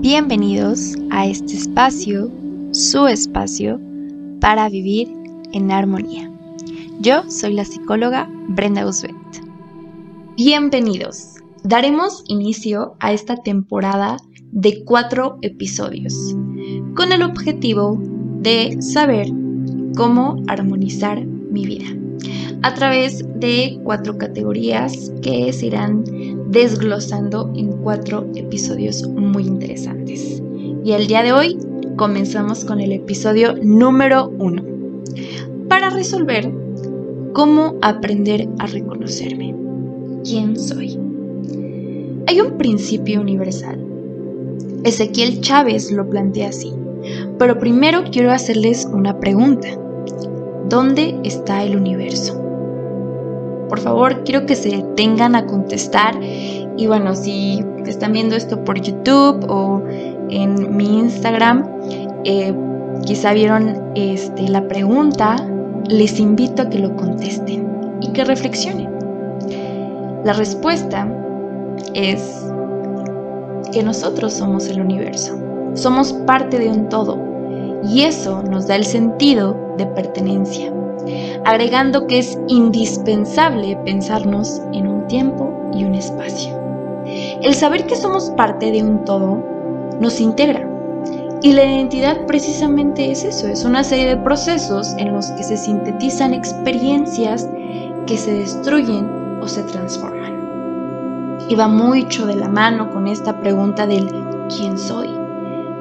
Bienvenidos a este espacio, su espacio, para vivir en armonía. Yo soy la psicóloga Brenda Usbet. Bienvenidos. Daremos inicio a esta temporada de cuatro episodios con el objetivo de saber cómo armonizar mi vida a través de cuatro categorías que se irán desglosando en cuatro episodios muy interesantes. Y el día de hoy comenzamos con el episodio número uno para resolver cómo aprender a reconocerme. ¿Quién soy? Hay un principio universal. Ezequiel Chávez lo plantea así. Pero primero quiero hacerles una pregunta. ¿Dónde está el universo? Por favor, quiero que se detengan a contestar. Y bueno, si están viendo esto por YouTube o en mi Instagram, eh, quizá vieron este, la pregunta, les invito a que lo contesten y que reflexionen. La respuesta es que nosotros somos el universo, somos parte de un todo y eso nos da el sentido de pertenencia agregando que es indispensable pensarnos en un tiempo y un espacio. El saber que somos parte de un todo nos integra. Y la identidad precisamente es eso, es una serie de procesos en los que se sintetizan experiencias que se destruyen o se transforman. Y va mucho de la mano con esta pregunta del ¿quién soy?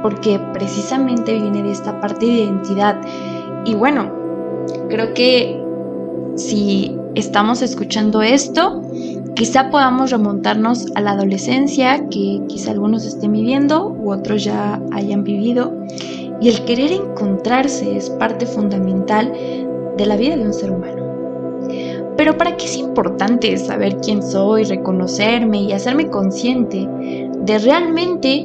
Porque precisamente viene de esta parte de identidad. Y bueno, Creo que si estamos escuchando esto, quizá podamos remontarnos a la adolescencia, que quizá algunos estén viviendo u otros ya hayan vivido. Y el querer encontrarse es parte fundamental de la vida de un ser humano. Pero ¿para qué es importante saber quién soy, reconocerme y hacerme consciente de realmente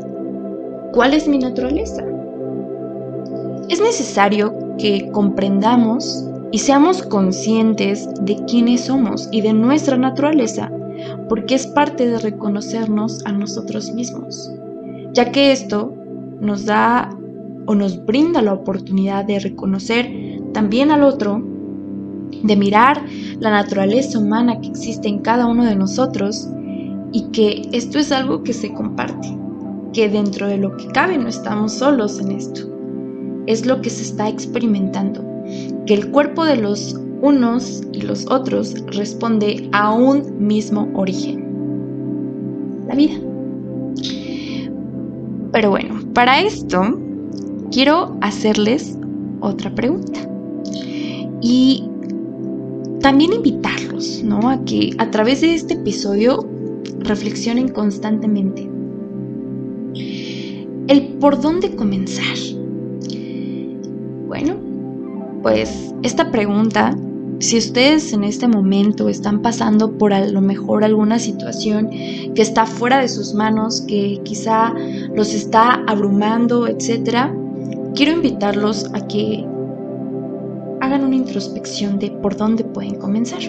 cuál es mi naturaleza? Es necesario que comprendamos y seamos conscientes de quiénes somos y de nuestra naturaleza, porque es parte de reconocernos a nosotros mismos, ya que esto nos da o nos brinda la oportunidad de reconocer también al otro, de mirar la naturaleza humana que existe en cada uno de nosotros y que esto es algo que se comparte, que dentro de lo que cabe no estamos solos en esto. Es lo que se está experimentando, que el cuerpo de los unos y los otros responde a un mismo origen, la vida. Pero bueno, para esto quiero hacerles otra pregunta y también invitarlos, ¿no? A que a través de este episodio reflexionen constantemente el por dónde comenzar, bueno, pues esta pregunta, si ustedes en este momento están pasando por a lo mejor alguna situación que está fuera de sus manos, que quizá los está abrumando, etc., quiero invitarlos a que hagan una introspección de por dónde pueden comenzar.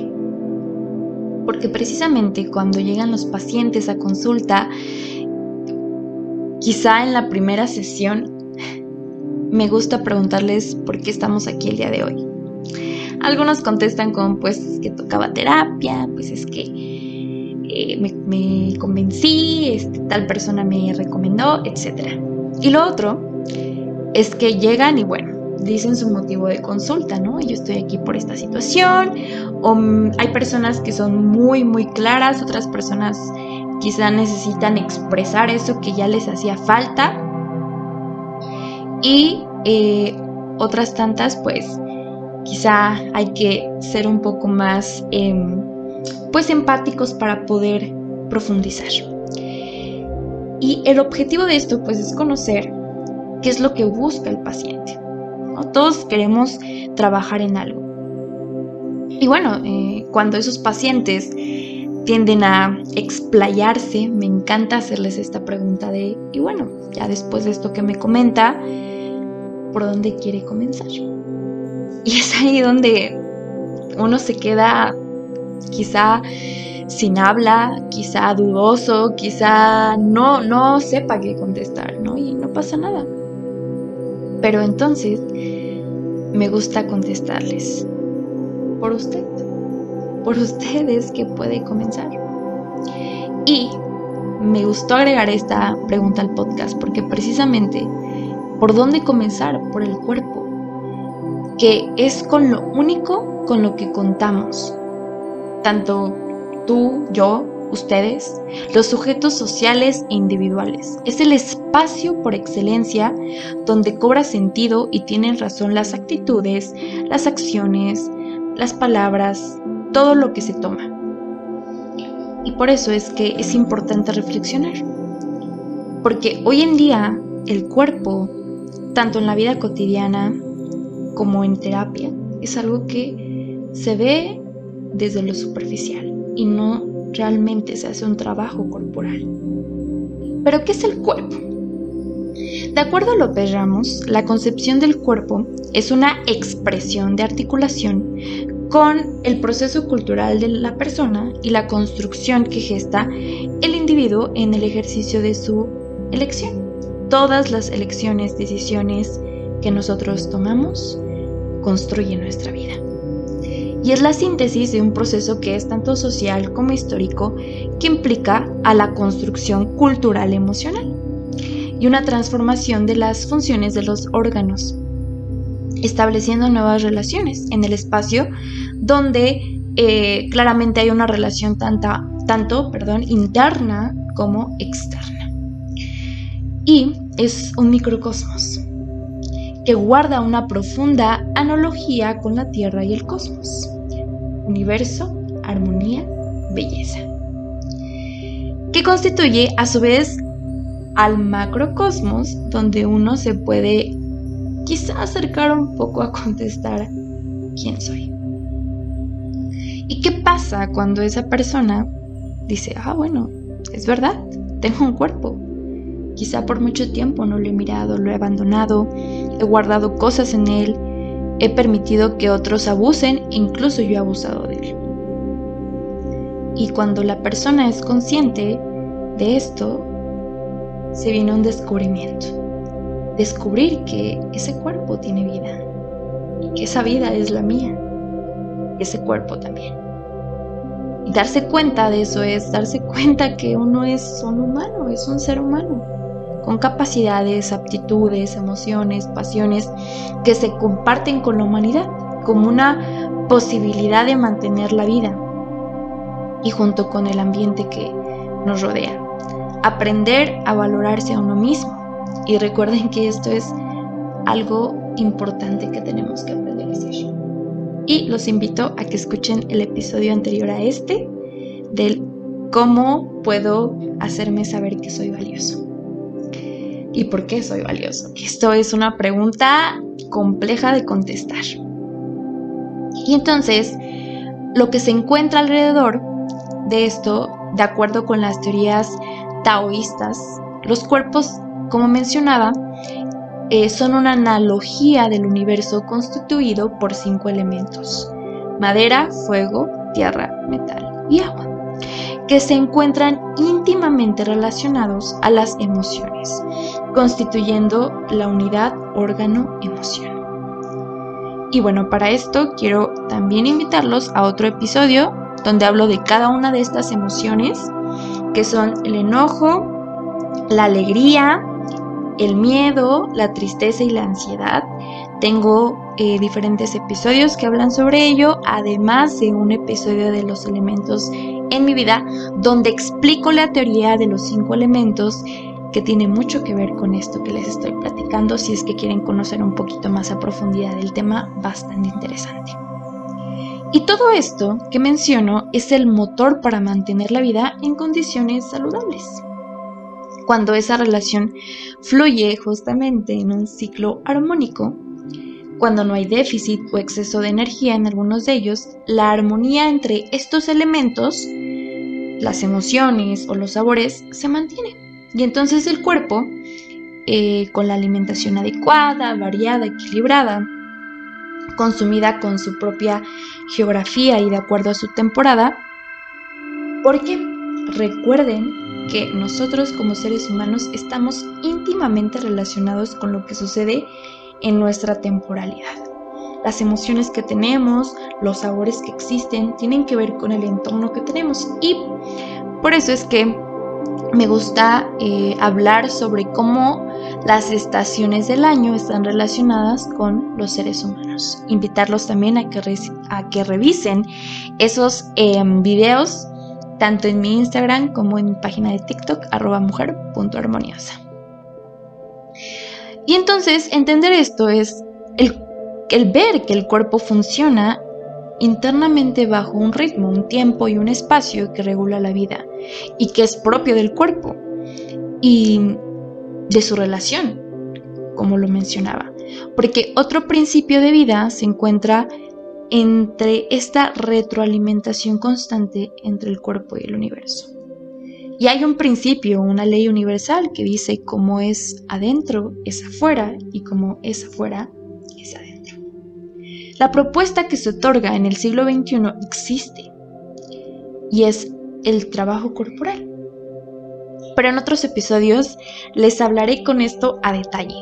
Porque precisamente cuando llegan los pacientes a consulta, quizá en la primera sesión me gusta preguntarles por qué estamos aquí el día de hoy. Algunos contestan con, pues, que tocaba terapia, pues es que eh, me, convencí, este, tal persona me recomendó, etc. Y lo otro es que llegan y bueno, dicen su motivo de consulta, ¿no? Yo estoy aquí por esta situación, o mm, hay personas que son muy, muy claras, otras personas quizá necesitan expresar eso que ya les hacía falta y eh, otras tantas, pues quizá hay que ser un poco más em, pues empáticos para poder profundizar. Y el objetivo de esto pues es conocer qué es lo que busca el paciente. Todos queremos trabajar en algo. Y bueno, eh, cuando esos pacientes tienden a explayarse, me encanta hacerles esta pregunta de, y bueno, ya después de esto que me comenta, por dónde quiere comenzar. Y es ahí donde uno se queda quizá sin habla, quizá dudoso, quizá no, no sepa qué contestar, ¿no? Y no pasa nada. Pero entonces me gusta contestarles. Por usted. Por ustedes que puede comenzar. Y me gustó agregar esta pregunta al podcast porque precisamente, ¿por dónde comenzar? Por el cuerpo, que es con lo único con lo que contamos. Tanto tú, yo, ustedes, los sujetos sociales e individuales. Es el espacio por excelencia donde cobra sentido y tienen razón las actitudes, las acciones, las palabras, todo lo que se toma. Y por eso es que es importante reflexionar. Porque hoy en día el cuerpo, tanto en la vida cotidiana como en terapia, es algo que se ve desde lo superficial y no realmente se hace un trabajo corporal. Pero ¿qué es el cuerpo? De acuerdo a López Ramos, la concepción del cuerpo es una expresión de articulación con el proceso cultural de la persona y la construcción que gesta el individuo en el ejercicio de su elección. Todas las elecciones, decisiones que nosotros tomamos construyen nuestra vida. Y es la síntesis de un proceso que es tanto social como histórico que implica a la construcción cultural emocional y una transformación de las funciones de los órganos, estableciendo nuevas relaciones en el espacio donde eh, claramente hay una relación tanta, tanto perdón, interna como externa. Y es un microcosmos que guarda una profunda analogía con la Tierra y el cosmos. Universo, armonía, belleza. Que constituye a su vez al macrocosmos donde uno se puede quizá acercar un poco a contestar quién soy. ¿Y qué pasa cuando esa persona dice, ah, bueno, es verdad, tengo un cuerpo? Quizá por mucho tiempo no lo he mirado, lo he abandonado, he guardado cosas en él, he permitido que otros abusen, incluso yo he abusado de él. Y cuando la persona es consciente de esto, se viene un descubrimiento. Descubrir que ese cuerpo tiene vida que esa vida es la mía ese cuerpo también. Y darse cuenta de eso es darse cuenta que uno es un humano, es un ser humano, con capacidades, aptitudes, emociones, pasiones que se comparten con la humanidad como una posibilidad de mantener la vida y junto con el ambiente que nos rodea. Aprender a valorarse a uno mismo. Y recuerden que esto es algo importante que tenemos que aprender a hacer y los invito a que escuchen el episodio anterior a este del cómo puedo hacerme saber que soy valioso. ¿Y por qué soy valioso? Esto es una pregunta compleja de contestar. Y entonces, lo que se encuentra alrededor de esto, de acuerdo con las teorías taoístas, los cuerpos, como mencionaba, eh, son una analogía del universo constituido por cinco elementos, madera, fuego, tierra, metal y agua, que se encuentran íntimamente relacionados a las emociones, constituyendo la unidad órgano-emoción. Y bueno, para esto quiero también invitarlos a otro episodio donde hablo de cada una de estas emociones, que son el enojo, la alegría, el miedo, la tristeza y la ansiedad. Tengo eh, diferentes episodios que hablan sobre ello, además de un episodio de los elementos en mi vida, donde explico la teoría de los cinco elementos que tiene mucho que ver con esto que les estoy platicando, si es que quieren conocer un poquito más a profundidad del tema, bastante interesante. Y todo esto que menciono es el motor para mantener la vida en condiciones saludables cuando esa relación fluye justamente en un ciclo armónico, cuando no hay déficit o exceso de energía en algunos de ellos, la armonía entre estos elementos, las emociones o los sabores, se mantiene. Y entonces el cuerpo, eh, con la alimentación adecuada, variada, equilibrada, consumida con su propia geografía y de acuerdo a su temporada, Porque recuerden que nosotros como seres humanos estamos íntimamente relacionados con lo que sucede en nuestra temporalidad. Las emociones que tenemos, los sabores que existen, tienen que ver con el entorno que tenemos. Y por eso es que me gusta eh, hablar sobre cómo las estaciones del año están relacionadas con los seres humanos. Invitarlos también a que, revisen esos em, videos tanto en mi Instagram como en mi página de TikTok, arroba mujer.armoniosa. Y entonces entender esto es el, el ver que el cuerpo funciona internamente bajo un ritmo, un tiempo y un espacio que regula la vida y que es propio del cuerpo y de su relación, como lo mencionaba. Porque otro principio de vida se encuentra entre esta retroalimentación constante entre el cuerpo y el universo. Y hay un principio, una ley universal que dice cómo es adentro es afuera y como es afuera es adentro. La propuesta que se otorga en el siglo XXI existe y es el trabajo corporal. Pero en otros episodios les hablaré con esto a detalle.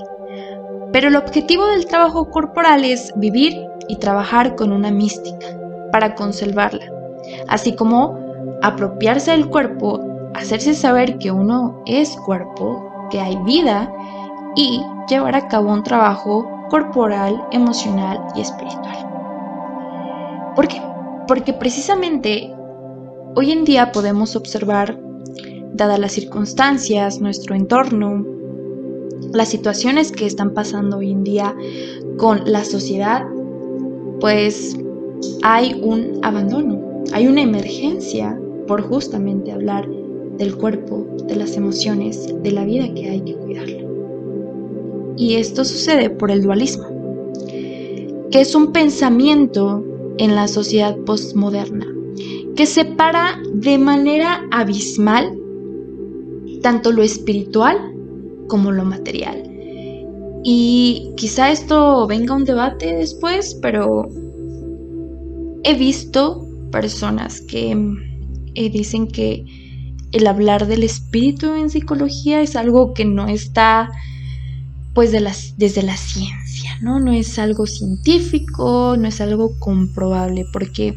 Pero el objetivo del trabajo corporal es vivir y trabajar con una mística para conservarla, así como apropiarse del cuerpo, hacerse saber que uno es cuerpo, que hay vida y llevar a cabo un trabajo corporal, emocional y espiritual. ¿Por qué? Porque precisamente hoy en día podemos observar, dadas las circunstancias, nuestro entorno, las situaciones que están pasando hoy en día con la sociedad, pues hay un abandono, hay una emergencia por justamente hablar del cuerpo, de las emociones, de la vida que hay que cuidarla. Y esto sucede por el dualismo, que es un pensamiento en la sociedad postmoderna que separa de manera abismal tanto lo espiritual como lo material. Y quizá esto venga un debate después, pero he visto personas que eh, dicen que el hablar del espíritu en psicología es algo que no está pues de las, desde la ciencia, ¿no? No es algo científico, no es algo comprobable, porque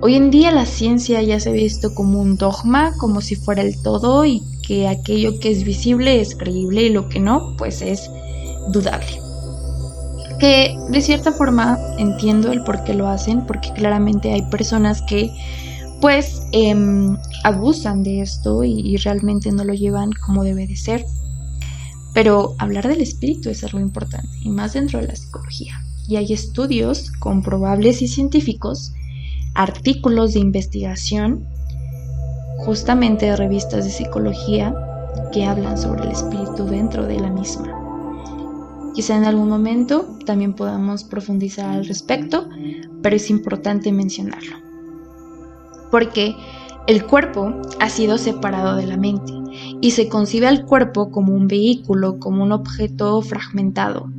hoy en día la ciencia ya se ha visto como un dogma, como si fuera el todo y que aquello que es visible es creíble y lo que no, pues es dudable. Que de cierta forma entiendo el por qué lo hacen, porque claramente hay personas que pues em, abusan de esto y, y realmente no lo llevan como debe de ser. Pero hablar del espíritu es algo importante, y más dentro de la psicología. Y hay estudios comprobables y científicos, artículos de investigación justamente de revistas de psicología que hablan sobre el espíritu dentro de la misma. Quizá en algún momento también podamos profundizar al respecto, pero es importante mencionarlo. Porque el cuerpo ha sido separado de la mente y se concibe al cuerpo como un vehículo, como un objeto fragmentado,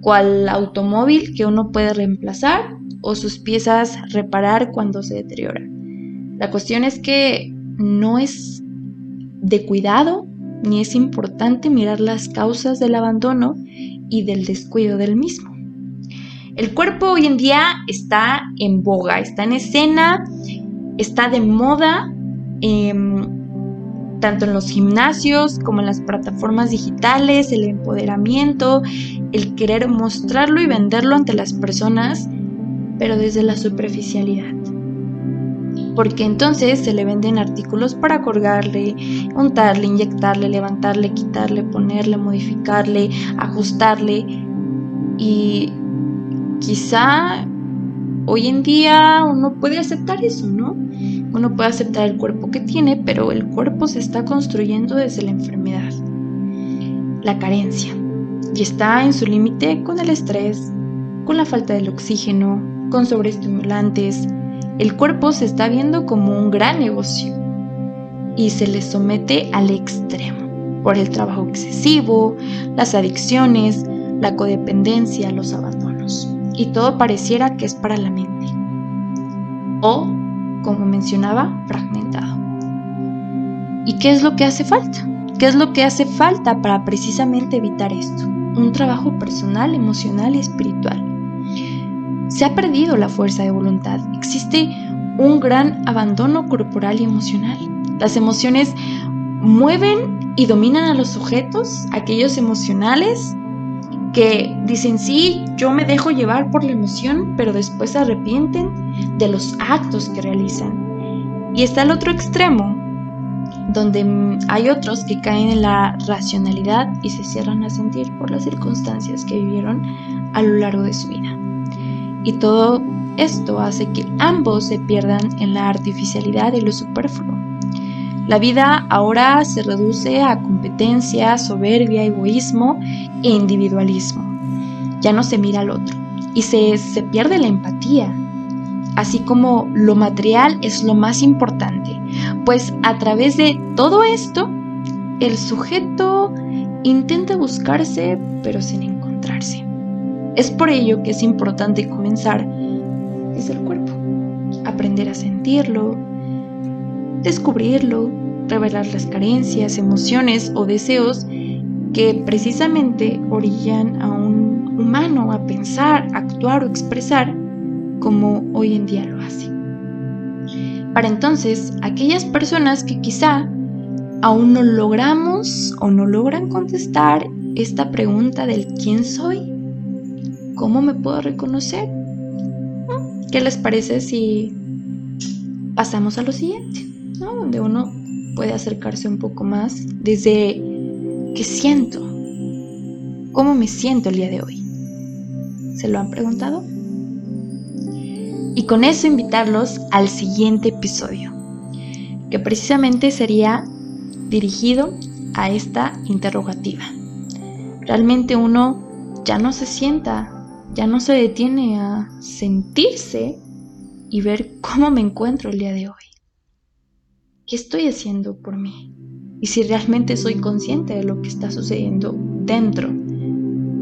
cual automóvil que uno puede reemplazar o sus piezas reparar cuando se deteriora. La cuestión es que no es de cuidado ni es importante mirar las causas del abandono y del descuido del mismo. El cuerpo hoy en día está en boga, está en escena, está de moda, em, tanto en los gimnasios como en las plataformas digitales, el empoderamiento, el querer mostrarlo y venderlo ante las personas, pero desde la superficialidad porque entonces se le venden artículos para colgarle, untarle, inyectarle, levantarle, quitarle, ponerle, modificarle, ajustarle y quizá hoy en día uno puede aceptar eso, ¿no? Uno puede aceptar el cuerpo que tiene, pero el cuerpo se está construyendo desde la enfermedad, la carencia, y está en su límite con el estrés, con la falta del oxígeno, con sobreestimulantes, el cuerpo se está viendo como un gran negocio y se le somete al extremo por el trabajo excesivo, las adicciones, la codependencia, los abandonos. Y todo pareciera que es para la mente. O como mencionaba, fragmentado. ¿Y qué es lo que hace falta? ¿Qué es lo que hace falta para precisamente evitar esto? Un trabajo personal, emocional y espiritual. Se ha perdido la fuerza de voluntad. Existe un gran abandono corporal y emocional. Las emociones mueven y dominan a los sujetos, aquellos emocionales que dicen, sí, yo me dejo llevar por la emoción, pero después se arrepienten de los actos que realizan. Y está el otro extremo, donde hay otros que caen en la racionalidad y se cierran a sentir por las circunstancias que vivieron a lo largo de su vida. Y todo esto hace que ambos se pierdan en la artificialidad y lo superfluo. La vida ahora se reduce a competencia, soberbia, egoísmo e individualismo. Ya no se mira al otro y se, se pierde la empatía, así como lo material es lo más importante, pues a través de todo esto, el sujeto intenta buscarse pero sin encontrarse. Es por ello que es importante comenzar desde el cuerpo, aprender a sentirlo, descubrirlo, revelar las carencias, emociones o deseos que precisamente orillan a un humano a pensar, actuar o expresar como hoy en día lo hace. Para entonces, aquellas personas que quizá aún no logramos o no logran contestar esta pregunta del quién soy, ¿cómo me puedo reconocer? ¿Qué les parece si pasamos a lo siguiente? Donde uno puede acercarse un poco más desde qué siento, cómo me siento el día de hoy. ¿Se lo han preguntado? Y con eso invitarlos al siguiente episodio, que precisamente sería dirigido a esta interrogativa. Realmente uno ya no se sienta, ya no se detiene a sentirse y ver cómo me encuentro el día de hoy. ¿Qué estoy haciendo por mí? Y si realmente soy consciente de lo que está sucediendo dentro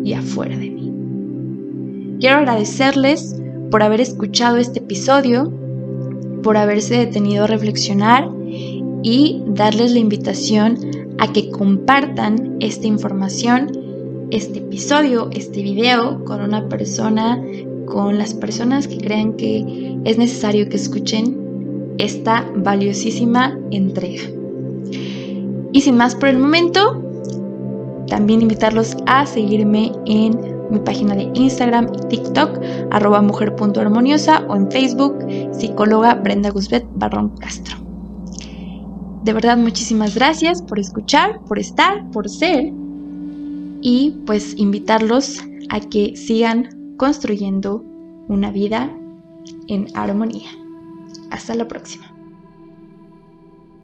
y afuera de mí. Quiero agradecerles por haber escuchado este episodio, por haberse detenido a reflexionar y darles la invitación a que compartan esta información, este episodio, este video con una persona, con las personas que crean que es necesario que escuchen esta valiosísima entrega. Y sin más por el momento, también invitarlos a seguirme en mi página de Instagram y TikTok, arroba mujer.armoniosa o en Facebook, psicóloga Brenda Guzbet Barrón Castro. De verdad, muchísimas gracias por escuchar, por estar, por ser y pues invitarlos a que sigan construyendo una vida en armonía. Hasta la próxima.